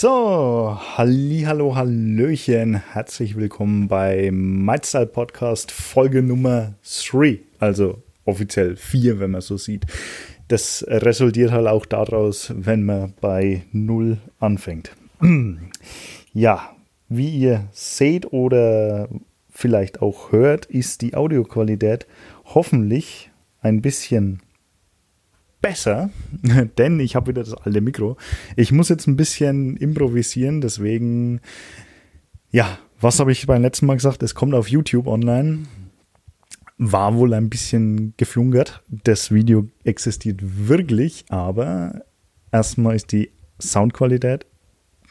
So, hallo, hallöchen, herzlich willkommen bei MyStyle Podcast Folge Nummer 3, also offiziell 4, wenn man so sieht. Das resultiert halt auch daraus, wenn man bei 0 anfängt. ja, wie ihr seht oder vielleicht auch hört, ist die Audioqualität hoffentlich ein bisschen besser, denn ich habe wieder das alte Mikro. Ich muss jetzt ein bisschen improvisieren, deswegen, ja, was habe ich beim letzten Mal gesagt? Es kommt auf YouTube online. War wohl ein bisschen geflunkert. Das Video existiert wirklich, aber erstmal ist die Soundqualität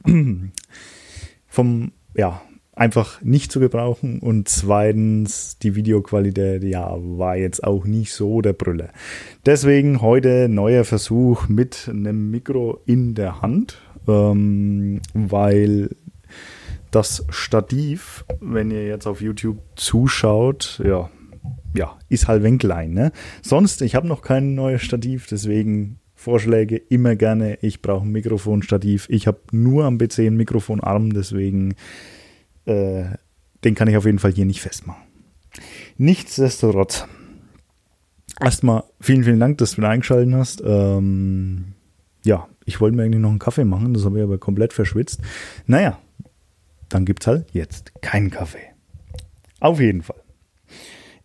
vom, ja, einfach nicht zu gebrauchen und zweitens die Videoqualität ja war jetzt auch nicht so der Brüller. Deswegen heute neuer Versuch mit einem Mikro in der Hand, ähm, weil das Stativ, wenn ihr jetzt auf YouTube zuschaut, ja, ja, ist halt wenn klein. Ne? Sonst, ich habe noch kein neues Stativ, deswegen Vorschläge immer gerne. Ich brauche ein Mikrofonstativ. Ich habe nur am PC einen Mikrofonarm, deswegen äh, den kann ich auf jeden Fall hier nicht festmachen. Nichtsdestotrotz, erstmal vielen, vielen Dank, dass du wieder eingeschaltet hast. Ähm, ja, ich wollte mir eigentlich noch einen Kaffee machen, das habe ich aber komplett verschwitzt. Naja, dann gibt es halt jetzt keinen Kaffee. Auf jeden Fall.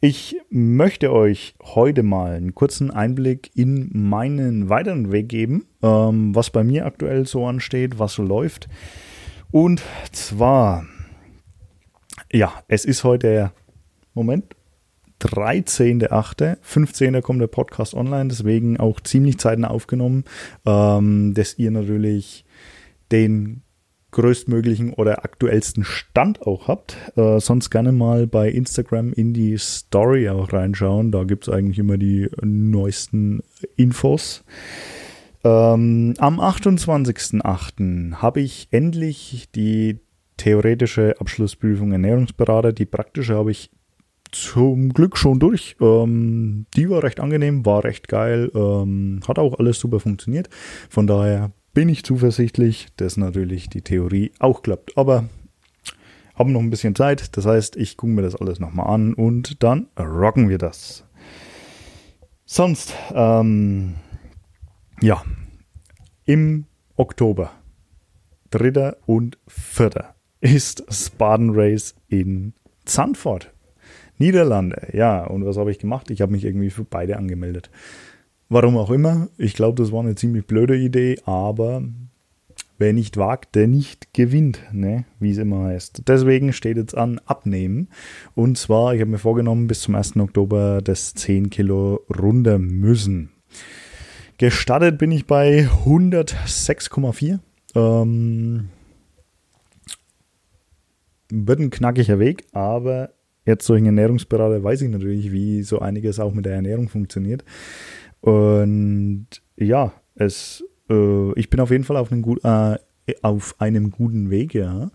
Ich möchte euch heute mal einen kurzen Einblick in meinen weiteren Weg geben, ähm, was bei mir aktuell so ansteht, was so läuft. Und zwar ja, es ist heute der Moment, 13.8., 15. kommt der Podcast online, deswegen auch ziemlich zeitnah aufgenommen, ähm, dass ihr natürlich den größtmöglichen oder aktuellsten Stand auch habt. Äh, sonst gerne mal bei Instagram in die Story auch reinschauen. Da gibt es eigentlich immer die neuesten Infos. Ähm, am 28.8. habe ich endlich die theoretische Abschlussprüfung Ernährungsberater. Die praktische habe ich zum Glück schon durch. Ähm, die war recht angenehm, war recht geil, ähm, hat auch alles super funktioniert. Von daher bin ich zuversichtlich, dass natürlich die Theorie auch klappt. Aber haben noch ein bisschen Zeit. Das heißt, ich gucke mir das alles nochmal an und dann rocken wir das. Sonst, ähm, ja, im Oktober, 3. und 4 ist Spartan Race in Zandvoort, Niederlande. Ja, und was habe ich gemacht? Ich habe mich irgendwie für beide angemeldet. Warum auch immer. Ich glaube, das war eine ziemlich blöde Idee, aber wer nicht wagt, der nicht gewinnt, ne? wie es immer heißt. Deswegen steht jetzt an Abnehmen. Und zwar, ich habe mir vorgenommen, bis zum 1. Oktober das 10 Kilo runter müssen. Gestartet bin ich bei 106,4. Ähm, wird ein knackiger Weg, aber jetzt durch einen Ernährungsberater weiß ich natürlich, wie so einiges auch mit der Ernährung funktioniert. Und ja, es, äh, ich bin auf jeden Fall auf einem, gut, äh, auf einem guten Weg, ja.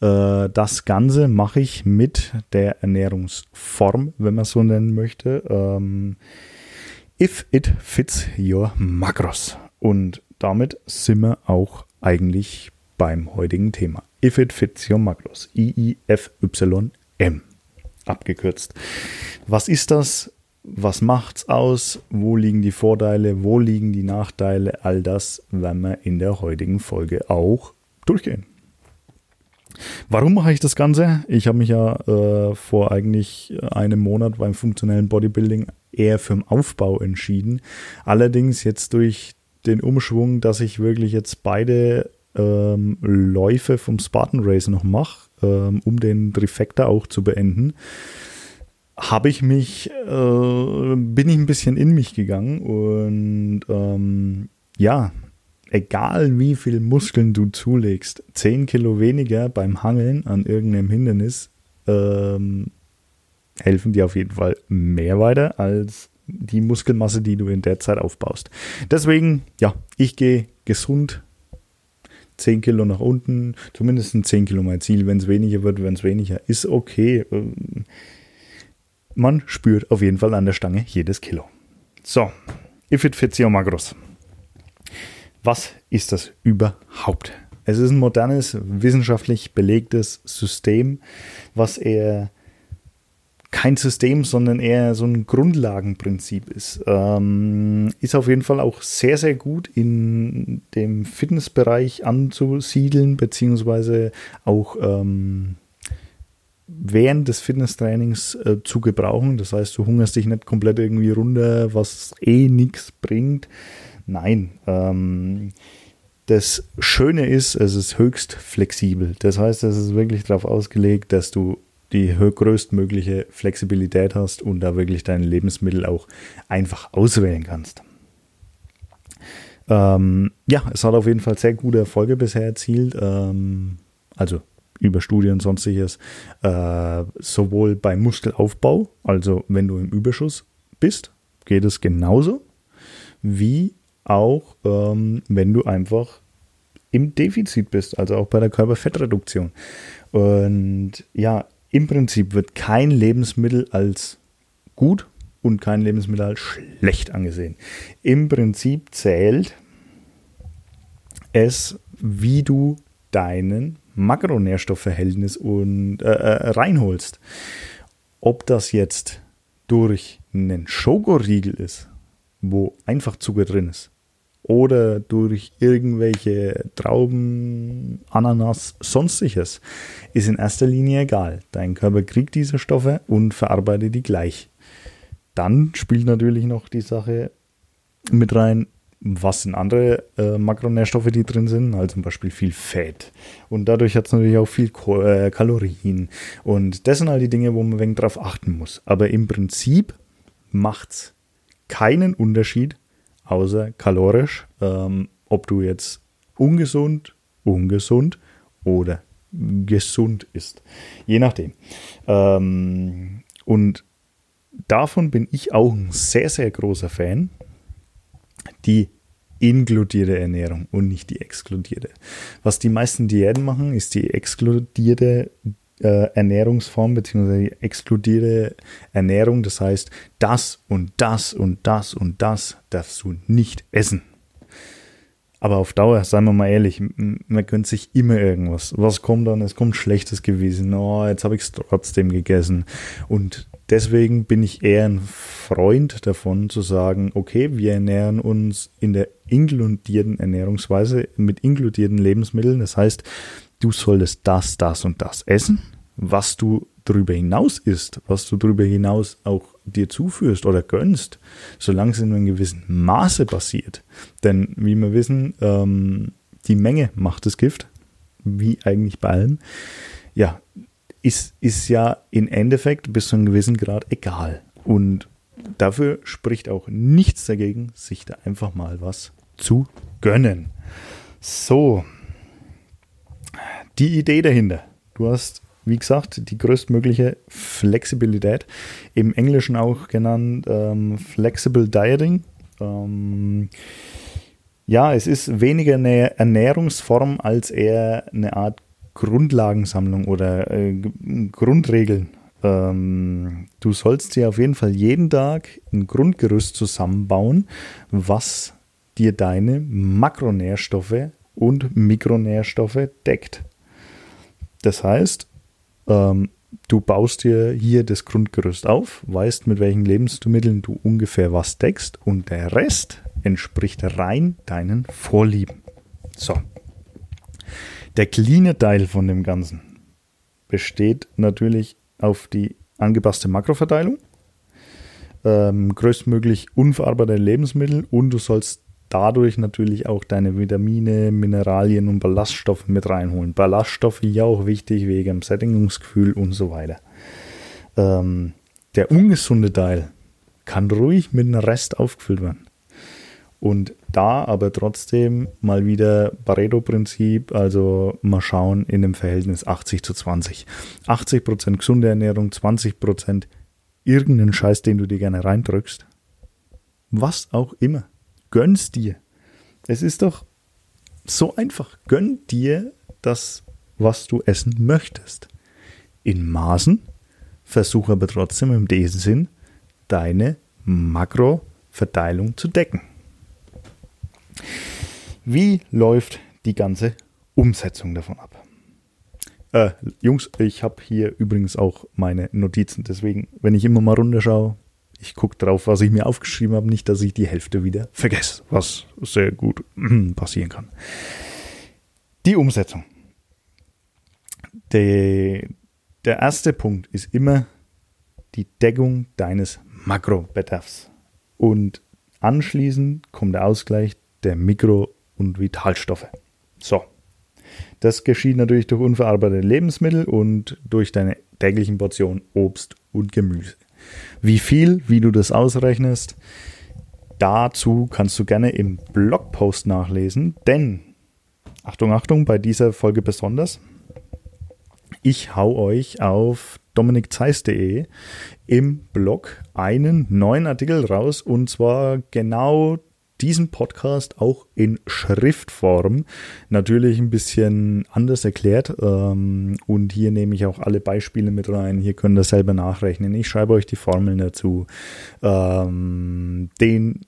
Äh, das Ganze mache ich mit der Ernährungsform, wenn man so nennen möchte. Ähm, if it fits your macros. Und damit sind wir auch eigentlich beim heutigen Thema. If it fits your macros. I-I-F-Y-M. Abgekürzt. Was ist das? Was macht's aus? Wo liegen die Vorteile? Wo liegen die Nachteile? All das werden wir in der heutigen Folge auch durchgehen. Warum mache ich das Ganze? Ich habe mich ja äh, vor eigentlich einem Monat beim funktionellen Bodybuilding eher für den Aufbau entschieden. Allerdings jetzt durch den Umschwung, dass ich wirklich jetzt beide ähm, Läufe vom Spartan Race noch mache, ähm, um den Trifecta auch zu beenden, habe ich mich, äh, bin ich ein bisschen in mich gegangen und ähm, ja, egal wie viel Muskeln du zulegst, 10 Kilo weniger beim Hangeln an irgendeinem Hindernis, ähm, helfen dir auf jeden Fall mehr weiter als die Muskelmasse, die du in der Zeit aufbaust. Deswegen, ja, ich gehe gesund 10 Kilo nach unten, zumindest 10 Kilo mein Ziel. Wenn es weniger wird, wenn es weniger ist, okay. Ähm, man spürt auf jeden Fall an der Stange jedes Kilo. So, if it fits your magros. Was ist das überhaupt? Es ist ein modernes, wissenschaftlich belegtes System, was eher kein System, sondern eher so ein Grundlagenprinzip ist. Ähm, ist auf jeden Fall auch sehr, sehr gut in dem Fitnessbereich anzusiedeln, beziehungsweise auch ähm, während des Fitnesstrainings äh, zu gebrauchen. Das heißt, du hungerst dich nicht komplett irgendwie runter, was eh nichts bringt. Nein. Ähm, das Schöne ist, es ist höchst flexibel. Das heißt, es ist wirklich darauf ausgelegt, dass du die größtmögliche Flexibilität hast und da wirklich deine Lebensmittel auch einfach auswählen kannst. Ähm, ja, es hat auf jeden Fall sehr gute Erfolge bisher erzielt. Ähm, also über Studien und sonstiges. Äh, sowohl beim Muskelaufbau, also wenn du im Überschuss bist, geht es genauso, wie auch ähm, wenn du einfach im Defizit bist, also auch bei der Körperfettreduktion. Und ja, im Prinzip wird kein Lebensmittel als gut und kein Lebensmittel als schlecht angesehen. Im Prinzip zählt es, wie du deinen Makronährstoffverhältnis und, äh, äh, reinholst. Ob das jetzt durch einen Schokoriegel ist, wo einfach Zucker drin ist, oder durch irgendwelche Trauben, Ananas, sonstiges, ist in erster Linie egal. Dein Körper kriegt diese Stoffe und verarbeitet die gleich. Dann spielt natürlich noch die Sache mit rein, was sind andere äh, Makronährstoffe, die drin sind, also zum Beispiel viel Fett. Und dadurch hat es natürlich auch viel Ko äh, Kalorien. Und das sind all die Dinge, wo man ein wenig drauf achten muss. Aber im Prinzip macht es keinen Unterschied, außer kalorisch, ähm, ob du jetzt ungesund, ungesund oder gesund ist. Je nachdem. Ähm, und davon bin ich auch ein sehr, sehr großer Fan. Die inkludierte Ernährung und nicht die exkludierte. Was die meisten Diäten machen, ist die exkludierte äh, Ernährungsform bzw. exkludierte Ernährung. Das heißt, das und das und das und das darfst du nicht essen. Aber auf Dauer, seien wir mal ehrlich, man gönnt sich immer irgendwas. Was kommt dann? Es kommt Schlechtes gewesen. Oh, jetzt habe ich es trotzdem gegessen. Und deswegen bin ich eher ein Freund davon zu sagen, okay, wir ernähren uns in der inkludierten Ernährungsweise mit inkludierten Lebensmitteln. Das heißt, du solltest das, das und das essen was du darüber hinaus isst, was du darüber hinaus auch dir zuführst oder gönnst, solange es in einem gewissen Maße passiert. Denn wie wir wissen, ähm, die Menge macht das Gift, wie eigentlich bei allem. Ja, ist, ist ja im Endeffekt bis zu einem gewissen Grad egal. Und dafür spricht auch nichts dagegen, sich da einfach mal was zu gönnen. So, die Idee dahinter. Du hast wie gesagt, die größtmögliche Flexibilität. Im Englischen auch genannt ähm, Flexible Dieting. Ähm, ja, es ist weniger eine Ernährungsform als eher eine Art Grundlagensammlung oder äh, Grundregeln. Ähm, du sollst dir auf jeden Fall jeden Tag ein Grundgerüst zusammenbauen, was dir deine Makronährstoffe und Mikronährstoffe deckt. Das heißt, ähm, du baust dir hier das Grundgerüst auf, weißt, mit welchen Lebensmitteln du ungefähr was deckst und der Rest entspricht rein deinen Vorlieben. So. Der cleane Teil von dem Ganzen besteht natürlich auf die angepasste Makroverteilung, ähm, größtmöglich unverarbeitete Lebensmittel und du sollst dadurch natürlich auch deine Vitamine, Mineralien und Ballaststoffe mit reinholen. Ballaststoffe ja auch wichtig wegen dem Sättigungsgefühl und so weiter. Ähm, der ungesunde Teil kann ruhig mit einem Rest aufgefüllt werden. Und da aber trotzdem mal wieder Pareto-Prinzip, also mal schauen in dem Verhältnis 80 zu 20. 80% gesunde Ernährung, 20% irgendeinen Scheiß, den du dir gerne reindrückst. Was auch immer gönn's dir. Es ist doch so einfach. Gönn dir das, was du essen möchtest. In Maßen, versuche aber trotzdem im diesem Sinn deine Makroverteilung zu decken. Wie läuft die ganze Umsetzung davon ab. Äh, Jungs, ich habe hier übrigens auch meine Notizen, deswegen, wenn ich immer mal runterschaue, ich gucke drauf, was ich mir aufgeschrieben habe, nicht, dass ich die Hälfte wieder vergesse, was sehr gut passieren kann. Die Umsetzung. Der, der erste Punkt ist immer die Deckung deines Makrobedarfs. Und anschließend kommt der Ausgleich der Mikro- und Vitalstoffe. So. Das geschieht natürlich durch unverarbeitete Lebensmittel und durch deine täglichen Portionen Obst und Gemüse. Wie viel, wie du das ausrechnest, dazu kannst du gerne im Blogpost nachlesen, denn, Achtung, Achtung, bei dieser Folge besonders, ich hau euch auf dominikzeis.de im Blog einen neuen Artikel raus und zwar genau diesen Podcast auch in Schriftform natürlich ein bisschen anders erklärt. Ähm, und hier nehme ich auch alle Beispiele mit rein. Hier könnt ihr selber nachrechnen. Ich schreibe euch die Formeln dazu. Ähm, den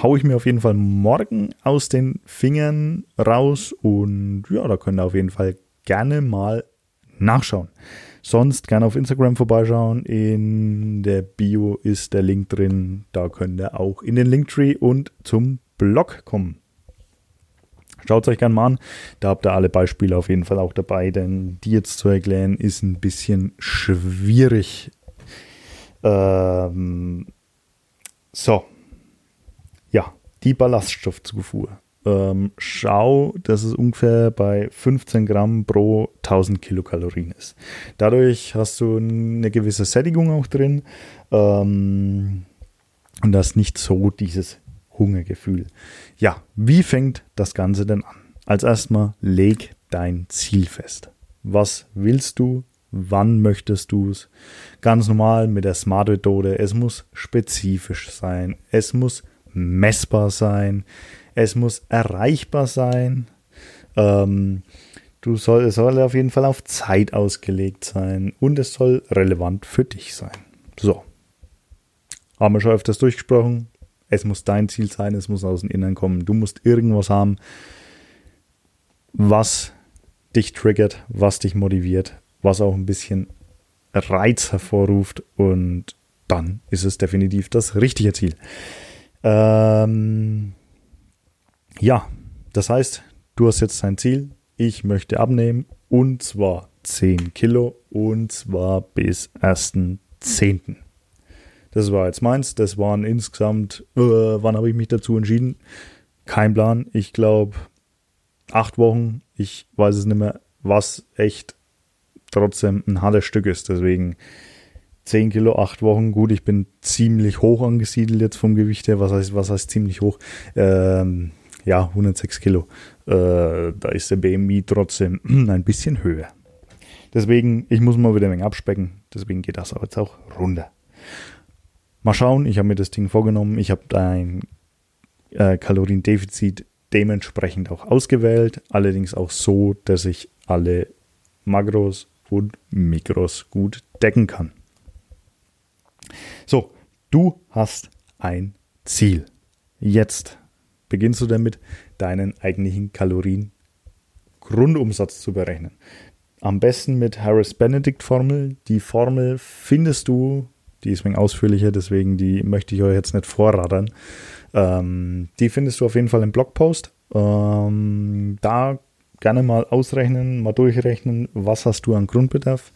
haue ich mir auf jeden Fall morgen aus den Fingern raus. Und ja, da könnt ihr auf jeden Fall gerne mal nachschauen. Sonst gerne auf Instagram vorbeischauen. In der Bio ist der Link drin. Da könnt ihr auch in den Linktree und zum Blog kommen. Schaut es euch gerne mal an. Da habt ihr alle Beispiele auf jeden Fall auch dabei, denn die jetzt zu erklären ist ein bisschen schwierig. Ähm, so. Ja, die Ballaststoffzufuhr ähm, schau, dass es ungefähr bei 15 Gramm pro 1000 Kilokalorien ist. Dadurch hast du eine gewisse Sättigung auch drin ähm, und das nicht so dieses Hungergefühl. Ja, wie fängt das Ganze denn an? Als erstmal leg dein Ziel fest. Was willst du? Wann möchtest du es? Ganz normal mit der Smart-Methode. Es muss spezifisch sein. Es muss messbar sein es muss erreichbar sein. Ähm, du soll, es soll auf jeden Fall auf Zeit ausgelegt sein und es soll relevant für dich sein. So. Haben wir schon öfters durchgesprochen. Es muss dein Ziel sein, es muss aus dem Innern kommen. Du musst irgendwas haben, was dich triggert, was dich motiviert, was auch ein bisschen Reiz hervorruft und dann ist es definitiv das richtige Ziel. Ähm, ja, das heißt, du hast jetzt dein Ziel. Ich möchte abnehmen und zwar 10 Kilo und zwar bis 1.10. Das war jetzt meins. Das waren insgesamt, äh, wann habe ich mich dazu entschieden? Kein Plan. Ich glaube, acht Wochen. Ich weiß es nicht mehr, was echt trotzdem ein hartes Stück ist. Deswegen 10 Kilo, acht Wochen. Gut, ich bin ziemlich hoch angesiedelt jetzt vom Gewicht her. Was heißt, was heißt ziemlich hoch? Ähm, ja, 106 Kilo. Äh, da ist der BMI trotzdem ein bisschen höher. Deswegen, ich muss mal wieder ein wenig abspecken. Deswegen geht das aber jetzt auch runter. Mal schauen, ich habe mir das Ding vorgenommen. Ich habe ein äh, Kaloriendefizit dementsprechend auch ausgewählt. Allerdings auch so, dass ich alle Makros und Mikros gut decken kann. So, du hast ein Ziel. Jetzt beginnst du damit, deinen eigentlichen Kalorien-Grundumsatz zu berechnen. Am besten mit Harris-Benedict-Formel. Die Formel findest du, die ist wenig ausführlicher, deswegen die möchte ich euch jetzt nicht vorradern. Ähm, die findest du auf jeden Fall im Blogpost. Ähm, da gerne mal ausrechnen, mal durchrechnen, was hast du an Grundbedarf.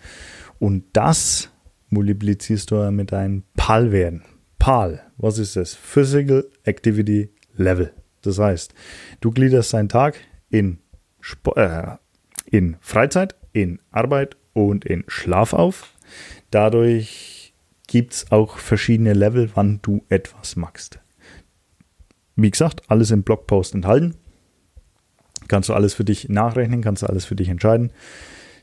Und das multiplizierst du mit deinen PAL-Werten. PAL, was ist das? Physical Activity Level. Das heißt, du gliederst deinen Tag in, Sp äh, in Freizeit, in Arbeit und in Schlaf auf. Dadurch gibt es auch verschiedene Level, wann du etwas machst. Wie gesagt, alles im Blogpost enthalten. Kannst du alles für dich nachrechnen, kannst du alles für dich entscheiden.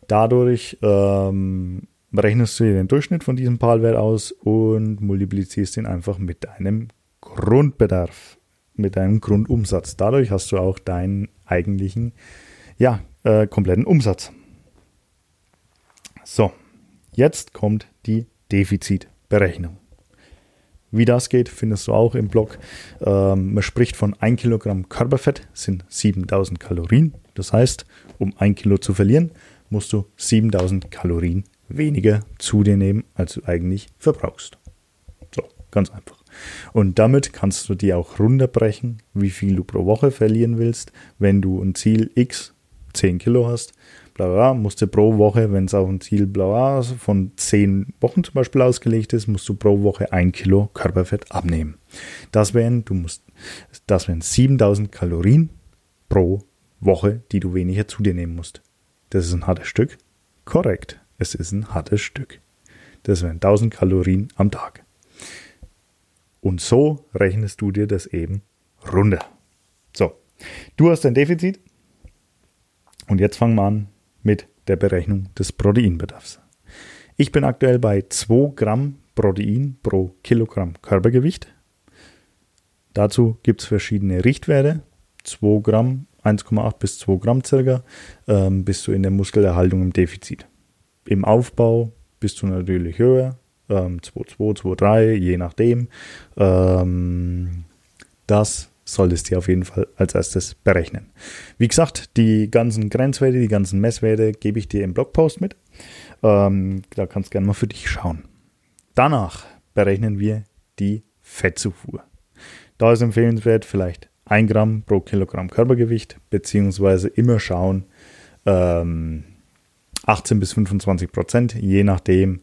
Dadurch ähm, rechnest du dir den Durchschnitt von diesem PAL-Wert aus und multiplizierst ihn einfach mit deinem Grundbedarf mit deinem Grundumsatz. Dadurch hast du auch deinen eigentlichen, ja, äh, kompletten Umsatz. So, jetzt kommt die Defizitberechnung. Wie das geht, findest du auch im Blog. Ähm, man spricht von 1 Kilogramm Körperfett, sind 7000 Kalorien. Das heißt, um ein Kilo zu verlieren, musst du 7000 Kalorien weniger zu dir nehmen, als du eigentlich verbrauchst. So, ganz einfach. Und damit kannst du dir auch runterbrechen, wie viel du pro Woche verlieren willst. Wenn du ein Ziel X 10 Kilo hast, bla bla, musst du pro Woche, wenn es auf ein Ziel bla bla von 10 Wochen zum Beispiel ausgelegt ist, musst du pro Woche 1 Kilo Körperfett abnehmen. Das wären, du musst, das wären 7000 Kalorien pro Woche, die du weniger zu dir nehmen musst. Das ist ein hartes Stück. Korrekt, es ist ein hartes Stück. Das wären 1000 Kalorien am Tag. Und so rechnest du dir das eben runter. So, du hast ein Defizit. Und jetzt fangen wir an mit der Berechnung des Proteinbedarfs. Ich bin aktuell bei 2 Gramm Protein pro Kilogramm Körpergewicht. Dazu gibt es verschiedene Richtwerte. 2 Gramm, 1,8 bis 2 Gramm circa, ähm, bist du in der Muskelerhaltung im Defizit. Im Aufbau bist du natürlich höher, ähm, 2,2, 2,3, je nachdem. Ähm, das solltest du auf jeden Fall als erstes berechnen. Wie gesagt, die ganzen Grenzwerte, die ganzen Messwerte gebe ich dir im Blogpost mit. Ähm, da kannst du gerne mal für dich schauen. Danach berechnen wir die Fettzufuhr. Da ist empfehlenswert vielleicht 1 Gramm pro Kilogramm Körpergewicht, beziehungsweise immer schauen, ähm, 18 bis 25 Prozent, je nachdem,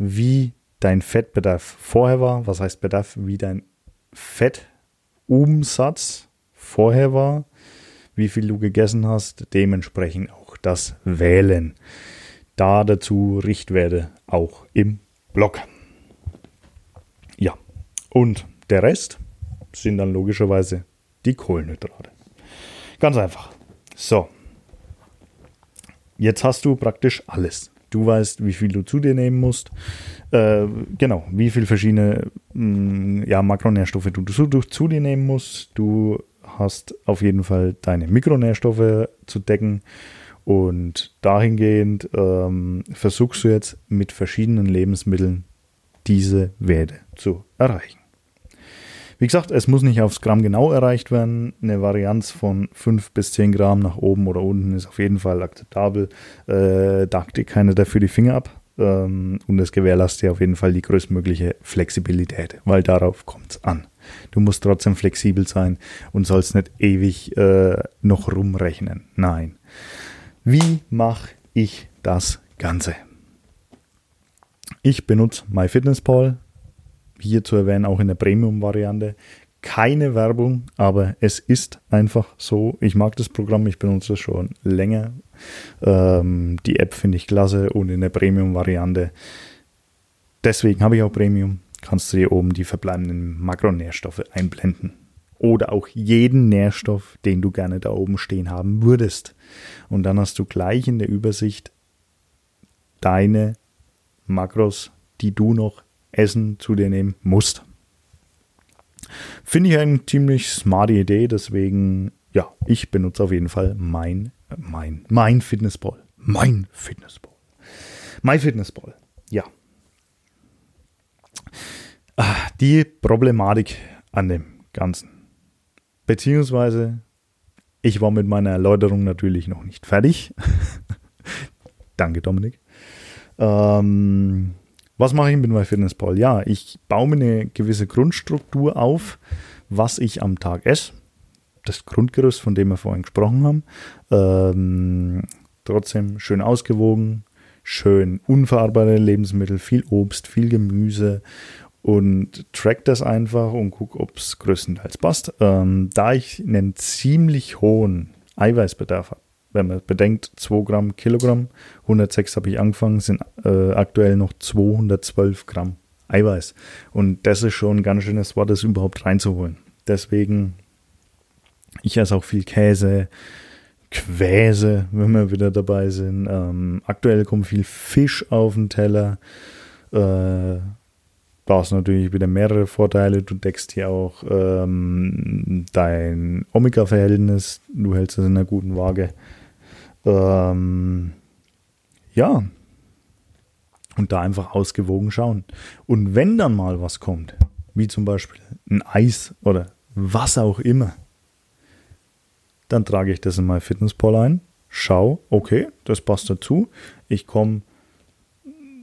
wie dein Fettbedarf vorher war. Was heißt Bedarf? Wie dein Fettumsatz vorher war, wie viel du gegessen hast, dementsprechend auch das Wählen. Da dazu Richtwerte auch im Blog. Ja, und der Rest sind dann logischerweise die Kohlenhydrate. Ganz einfach. So, Jetzt hast du praktisch alles. Du weißt, wie viel du zu dir nehmen musst. Äh, genau, wie viele verschiedene mh, mm, ja, Makronährstoffe du zu, du zu dir nehmen musst. Du hast auf jeden Fall deine Mikronährstoffe zu decken. Und dahingehend ähm, versuchst du jetzt mit verschiedenen Lebensmitteln diese Werte zu erreichen. Wie gesagt, es muss nicht aufs Gramm genau erreicht werden. Eine Varianz von 5 bis 10 Gramm nach oben oder unten ist auf jeden Fall akzeptabel. Äh, da dir keiner dafür die Finger ab. Ähm, und es gewährleistet dir auf jeden Fall die größtmögliche Flexibilität, weil darauf kommt es an. Du musst trotzdem flexibel sein und sollst nicht ewig äh, noch rumrechnen. Nein. Wie mache ich das Ganze? Ich benutze MyFitnessPal hier zu erwähnen, auch in der Premium-Variante. Keine Werbung, aber es ist einfach so. Ich mag das Programm, ich benutze es schon länger. Ähm, die App finde ich klasse und in der Premium-Variante. Deswegen habe ich auch Premium. Kannst du hier oben die verbleibenden Makronährstoffe einblenden. Oder auch jeden Nährstoff, den du gerne da oben stehen haben würdest. Und dann hast du gleich in der Übersicht deine Makros, die du noch Essen zu dir nehmen musst. Finde ich eine ziemlich smarte Idee, deswegen, ja, ich benutze auf jeden Fall mein, mein, mein Fitnessball. Mein Fitnessball. Mein Fitnessball, ja. Ah, die Problematik an dem Ganzen. Beziehungsweise, ich war mit meiner Erläuterung natürlich noch nicht fertig. Danke, Dominik. Ähm, was mache ich mit meinem Fitnesspal? Ja, ich baue mir eine gewisse Grundstruktur auf, was ich am Tag esse. Das Grundgerüst, von dem wir vorhin gesprochen haben. Ähm, trotzdem schön ausgewogen, schön unverarbeitete Lebensmittel, viel Obst, viel Gemüse und track das einfach und gucke, ob es größtenteils passt. Ähm, da ich einen ziemlich hohen Eiweißbedarf habe, wenn man bedenkt, 2 Gramm Kilogramm, 106 habe ich angefangen, sind äh, aktuell noch 212 Gramm Eiweiß. Und das ist schon ein ganz schönes Wort, das überhaupt reinzuholen. Deswegen, ich esse auch viel Käse, Quäse, wenn wir wieder dabei sind. Ähm, aktuell kommt viel Fisch auf den Teller. Äh, da hast natürlich wieder mehrere Vorteile. Du deckst hier auch ähm, dein Omega-Verhältnis. Du hältst es in einer guten Waage. Ähm, ja. Und da einfach ausgewogen schauen. Und wenn dann mal was kommt, wie zum Beispiel ein Eis oder was auch immer, dann trage ich das in mein Fitnesspal ein, schau, okay, das passt dazu. Ich komme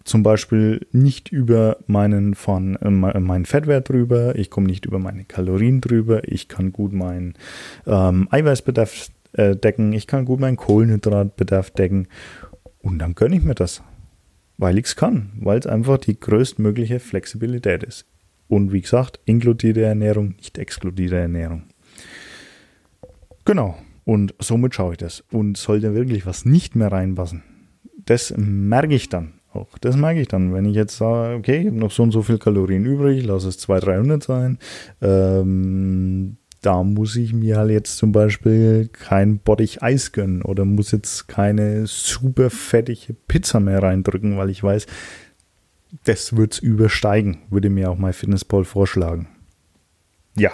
zum Beispiel nicht über meinen, von, äh, meinen Fettwert drüber, ich komme nicht über meine Kalorien drüber, ich kann gut meinen ähm, Eiweißbedarf äh, decken, ich kann gut meinen Kohlenhydratbedarf decken und dann gönne ich mir das, weil ich es kann, weil es einfach die größtmögliche Flexibilität ist. Und wie gesagt, inkludierte Ernährung, nicht exkludierte Ernährung. Genau. Und somit schaue ich das. Und sollte wirklich was nicht mehr reinpassen, das merke ich dann auch. Das merke ich dann, wenn ich jetzt sage, okay, ich habe noch so und so viel Kalorien übrig, lass es 200, 300 sein. Ähm, da muss ich mir halt jetzt zum Beispiel kein Bottich Eis gönnen oder muss jetzt keine super fettige Pizza mehr reindrücken, weil ich weiß, das wird es übersteigen, würde mir auch mein Fitnesspal vorschlagen. Ja.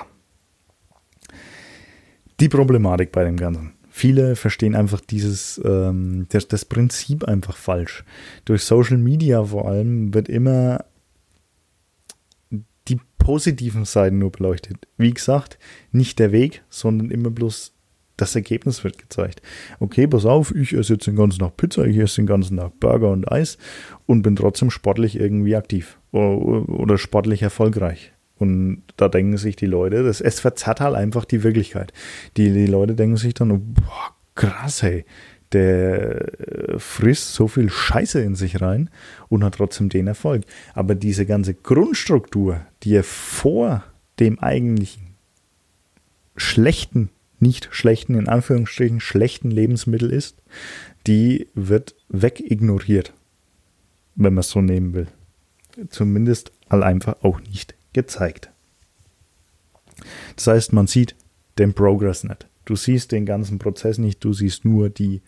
Die Problematik bei dem Ganzen. Viele verstehen einfach dieses, ähm, das, das Prinzip einfach falsch. Durch Social Media vor allem wird immer positiven Seiten nur beleuchtet. Wie gesagt, nicht der Weg, sondern immer bloß das Ergebnis wird gezeigt. Okay, pass auf, ich esse jetzt den ganzen Tag Pizza, ich esse den ganzen Tag Burger und Eis und bin trotzdem sportlich irgendwie aktiv oder sportlich erfolgreich. Und da denken sich die Leute, das, es verzerrt halt einfach die Wirklichkeit. Die, die Leute denken sich dann, boah, krass, hey, der äh, frisst so viel Scheiße in sich rein und hat trotzdem den Erfolg. Aber diese ganze Grundstruktur, die er vor dem eigentlichen schlechten nicht schlechten, in Anführungsstrichen schlechten Lebensmittel ist, die wird wegignoriert, wenn man es so nehmen will. Zumindest all einfach auch nicht gezeigt. Das heißt, man sieht den Progress nicht. Du siehst den ganzen Prozess nicht, du siehst nur die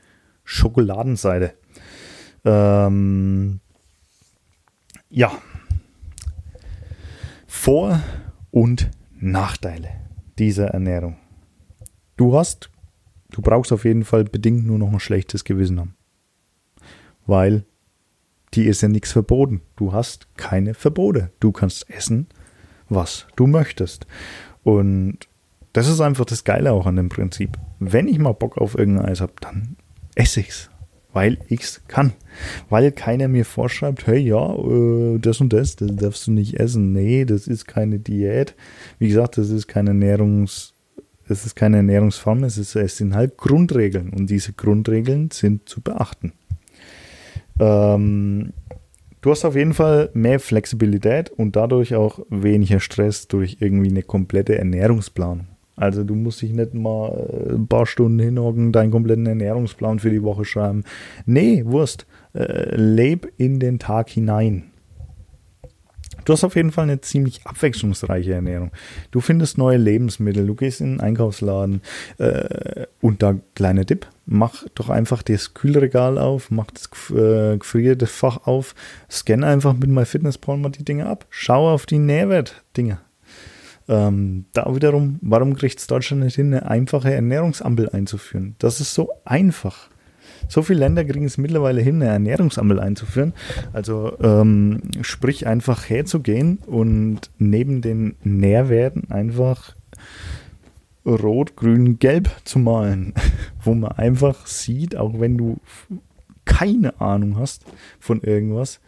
Schokoladenseite. Ähm, ja. Vor- und Nachteile dieser Ernährung. Du hast, du brauchst auf jeden Fall bedingt nur noch ein schlechtes Gewissen haben. Weil dir ist ja nichts verboten. Du hast keine Verbote. Du kannst essen, was du möchtest. Und das ist einfach das Geile auch an dem Prinzip. Wenn ich mal Bock auf irgendein Eis habe, dann esse ich's. Weil ich's kann. Weil keiner mir vorschreibt, hey ja, äh, das und das, das darfst du nicht essen. Nee, das ist keine Diät. Wie gesagt, das ist keine Ernährungs- es ist keine Ernährungsform, es, ist, es sind halt Grundregeln und diese Grundregeln sind zu beachten. Ähm, du hast auf jeden Fall mehr Flexibilität und dadurch auch weniger Stress durch irgendwie eine komplette Ernährungsplanung. Also du musst dich nicht mal äh, ein paar Stunden hinhocken, deinen kompletten Ernährungsplan für die Woche schreiben. Nee, Wurst. Äh, leb in den Tag hinein. Du hast auf jeden Fall eine ziemlich abwechslungsreiche Ernährung. Du findest neue Lebensmittel, du gehst in den Einkaufsladen äh, und da kleiner Tipp, mach doch einfach das Kühlregal auf, mach das äh, gefrierte Fach auf, scan einfach mit MyFitnessPal mal die Dinge ab, schau auf die Nährwertdinge. Ähm, da wiederum, warum kriegt es Deutschland nicht hin, eine einfache Ernährungsampel einzuführen? Das ist so einfach. So viele Länder kriegen es mittlerweile hin, eine Ernährungsampel einzuführen. Also ähm, sprich einfach herzugehen und neben den Nährwerten einfach rot, grün, gelb zu malen, wo man einfach sieht, auch wenn du keine Ahnung hast von irgendwas,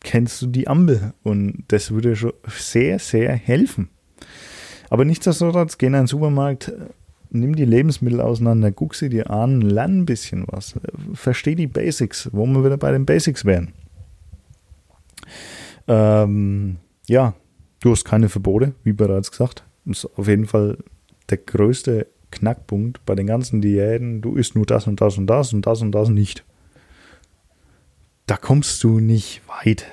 kennst du die Ampel und das würde schon sehr, sehr helfen. Aber nichtsdestotrotz, geh in einen Supermarkt, nimm die Lebensmittel auseinander, guck sie dir an, lern ein bisschen was, versteh die Basics, wo wir wieder bei den Basics wären. Ähm, ja, du hast keine Verbote, wie bereits gesagt. Das ist auf jeden Fall der größte Knackpunkt bei den ganzen Diäten. Du isst nur das und das und das und das und das nicht. Da kommst du nicht weit.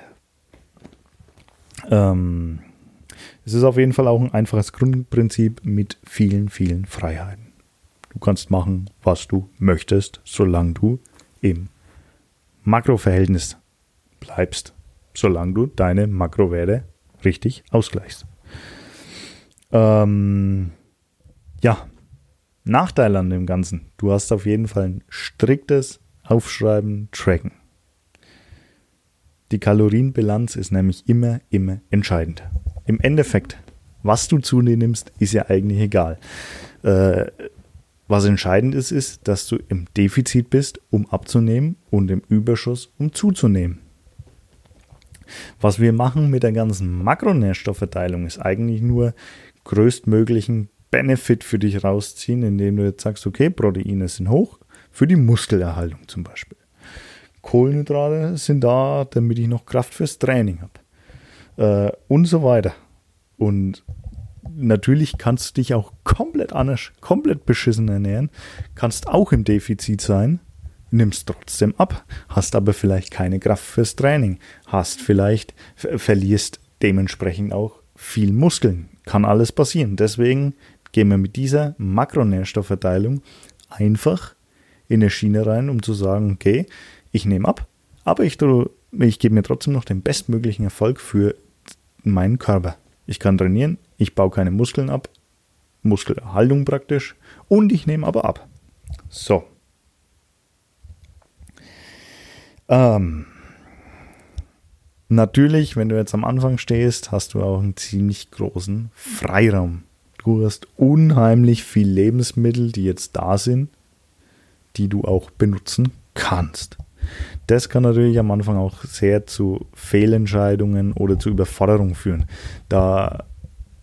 Ähm, es ist auf jeden Fall auch ein einfaches Grundprinzip mit vielen, vielen Freiheiten. Du kannst machen, was du möchtest, solange du im Makroverhältnis bleibst, solange du deine Makrowerte richtig ausgleichst. Ähm, ja, Nachteil an dem Ganzen. Du hast auf jeden Fall ein striktes Aufschreiben, Tracken. Die Kalorienbilanz ist nämlich immer, immer entscheidend im Endeffekt, was du zu dir nimmst, ist ja eigentlich egal. Äh, was entscheidend ist, ist, dass du im Defizit bist, um abzunehmen und im Überschuss, um zuzunehmen. Was wir machen mit der ganzen Makronährstoffverteilung ist eigentlich nur größtmöglichen Benefit für dich rausziehen, indem du jetzt sagst, okay, Proteine sind hoch, für die Muskelerhaltung zum Beispiel. Kohlenhydrate sind da, damit ich noch Kraft fürs Training habe. Äh, und so weiter. Und natürlich kannst du dich auch komplett anders, komplett beschissen ernähren, kannst auch im Defizit sein, nimmst trotzdem ab, hast aber vielleicht keine Kraft fürs Training, hast vielleicht, verlierst dementsprechend auch viel Muskeln. Kann alles passieren. Deswegen gehen wir mit dieser Makronährstoffverteilung einfach in eine Schiene rein, um zu sagen, okay, ich nehme ab, aber ich, ich gebe mir trotzdem noch den bestmöglichen Erfolg für meinen Körper. Ich kann trainieren, ich baue keine Muskeln ab, Muskelerhaltung praktisch, und ich nehme aber ab. So. Ähm, natürlich, wenn du jetzt am Anfang stehst, hast du auch einen ziemlich großen Freiraum. Du hast unheimlich viel Lebensmittel, die jetzt da sind, die du auch benutzen kannst. Das kann natürlich am Anfang auch sehr zu Fehlentscheidungen oder zu Überforderung führen. Da,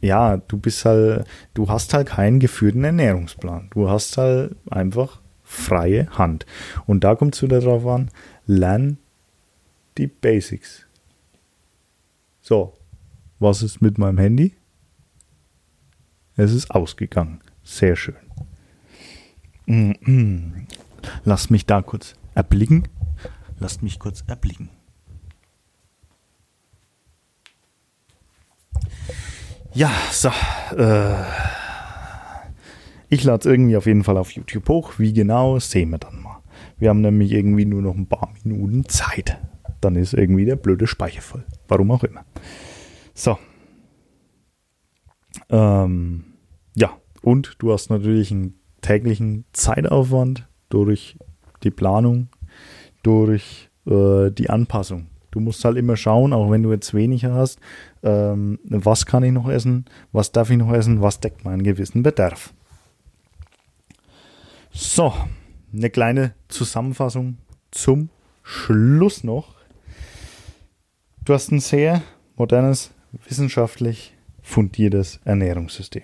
ja, du bist halt, du hast halt keinen geführten Ernährungsplan. Du hast halt einfach freie Hand. Und da kommt es wieder drauf an, lern die Basics. So, was ist mit meinem Handy? Es ist ausgegangen. Sehr schön. Lass mich da kurz erblicken. Lasst mich kurz erblicken. Ja, so. Äh, ich lade es irgendwie auf jeden Fall auf YouTube hoch. Wie genau, sehen wir dann mal. Wir haben nämlich irgendwie nur noch ein paar Minuten Zeit. Dann ist irgendwie der blöde Speicher voll. Warum auch immer. So. Ähm, ja, und du hast natürlich einen täglichen Zeitaufwand durch die Planung, durch äh, die Anpassung. Du musst halt immer schauen, auch wenn du jetzt weniger hast, ähm, was kann ich noch essen, was darf ich noch essen, was deckt meinen gewissen Bedarf. So, eine kleine Zusammenfassung zum Schluss noch. Du hast ein sehr modernes, wissenschaftlich fundiertes Ernährungssystem.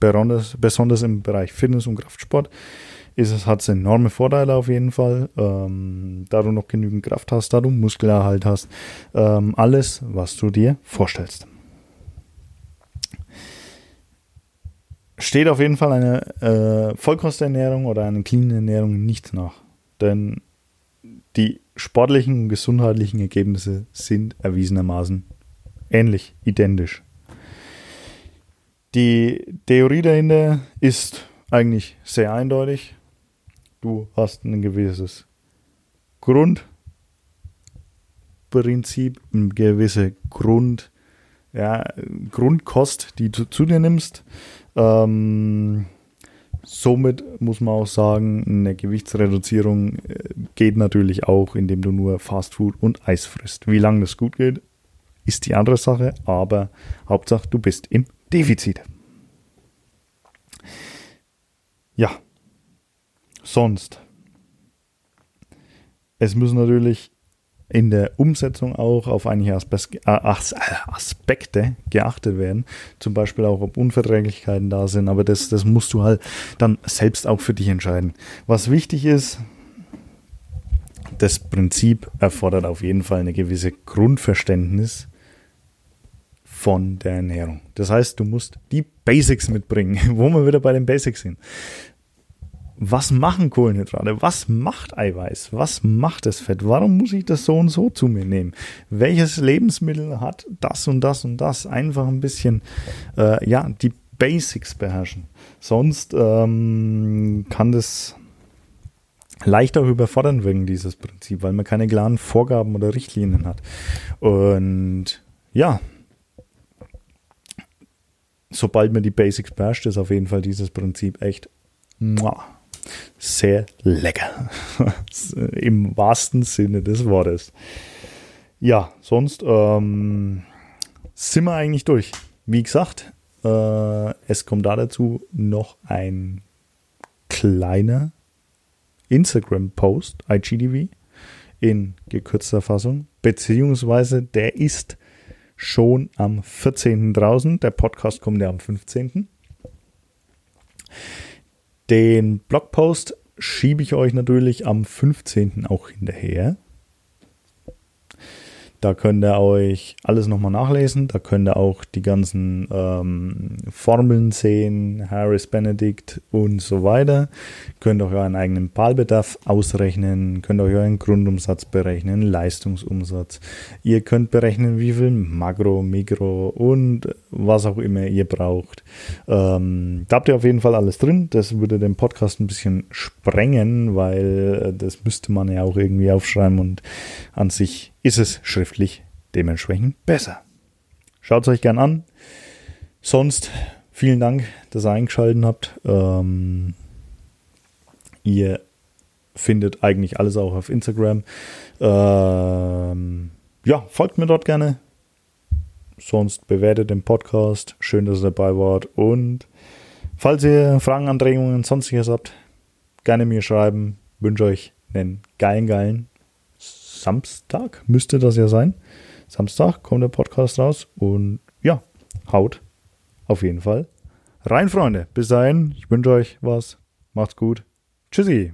Besonders, besonders im Bereich Fitness und Kraftsport es, hat es enorme Vorteile auf jeden Fall. Ähm, da du noch genügend Kraft hast, da du Muskelerhalt hast. Ähm, alles, was du dir vorstellst. Steht auf jeden Fall eine äh, Vollkosternährung oder eine clean Ernährung nicht nach. Denn die sportlichen und gesundheitlichen Ergebnisse sind erwiesenermaßen ähnlich, identisch. Die Theorie dahinter ist eigentlich sehr eindeutig. Du hast ein gewisses Grundprinzip, eine gewisse Grund, ja, Grundkost, die du zu dir nimmst. Ähm, somit muss man auch sagen, eine Gewichtsreduzierung äh, geht natürlich auch, indem du nur Fastfood und Eis frisst. Wie lange das gut geht, ist die andere Sache, aber Hauptsache du bist im Defizit. Ja, sonst. Es müssen natürlich in der Umsetzung auch auf einige äh, Aspekte geachtet werden. Zum Beispiel auch, ob Unverträglichkeiten da sind. Aber das, das musst du halt dann selbst auch für dich entscheiden. Was wichtig ist, das Prinzip erfordert auf jeden Fall eine gewisse Grundverständnis von der Ernährung. Das heißt, du musst die Basics mitbringen, wo wir wieder bei den Basics sind was machen Kohlenhydrate? Was macht Eiweiß? Was macht das Fett? Warum muss ich das so und so zu mir nehmen? Welches Lebensmittel hat das und das und das? Einfach ein bisschen, äh, ja, die Basics beherrschen. Sonst ähm, kann das leicht auch überfordern wirken, dieses Prinzip, weil man keine klaren Vorgaben oder Richtlinien hat. Und ja, sobald man die Basics beherrscht, ist auf jeden Fall dieses Prinzip echt muah, sehr lecker. Im wahrsten Sinne des Wortes. Ja, sonst ähm, sind wir eigentlich durch. Wie gesagt, äh, es kommt da dazu noch ein kleiner Instagram-Post, IGTV, in gekürzter Fassung, beziehungsweise der ist schon am 14. draußen. Der Podcast kommt ja am 15. Den Blogpost schiebe ich euch natürlich am 15. auch hinterher. Da könnt ihr euch alles nochmal nachlesen. Da könnt ihr auch die ganzen ähm, Formeln sehen, Harris Benedict und so weiter. Könnt euch euren eigenen Wahlbedarf ausrechnen, könnt euch euren Grundumsatz berechnen, Leistungsumsatz. Ihr könnt berechnen, wie viel Makro, Mikro und was auch immer ihr braucht. Ähm, da habt ihr auf jeden Fall alles drin. Das würde den Podcast ein bisschen sprengen, weil äh, das müsste man ja auch irgendwie aufschreiben und an sich ist es schriftlich dementsprechend besser. Schaut es euch gern an. Sonst vielen Dank, dass ihr eingeschaltet habt. Ähm, ihr findet eigentlich alles auch auf Instagram. Ähm, ja, folgt mir dort gerne. Sonst bewertet den Podcast. Schön, dass ihr dabei wart. Und falls ihr Fragen, Anregungen, sonstiges habt, gerne mir schreiben. Wünsche euch einen geilen, geilen Samstag müsste das ja sein. Samstag kommt der Podcast raus und ja, haut auf jeden Fall rein, Freunde. Bis dahin, ich wünsche euch was. Macht's gut. Tschüssi.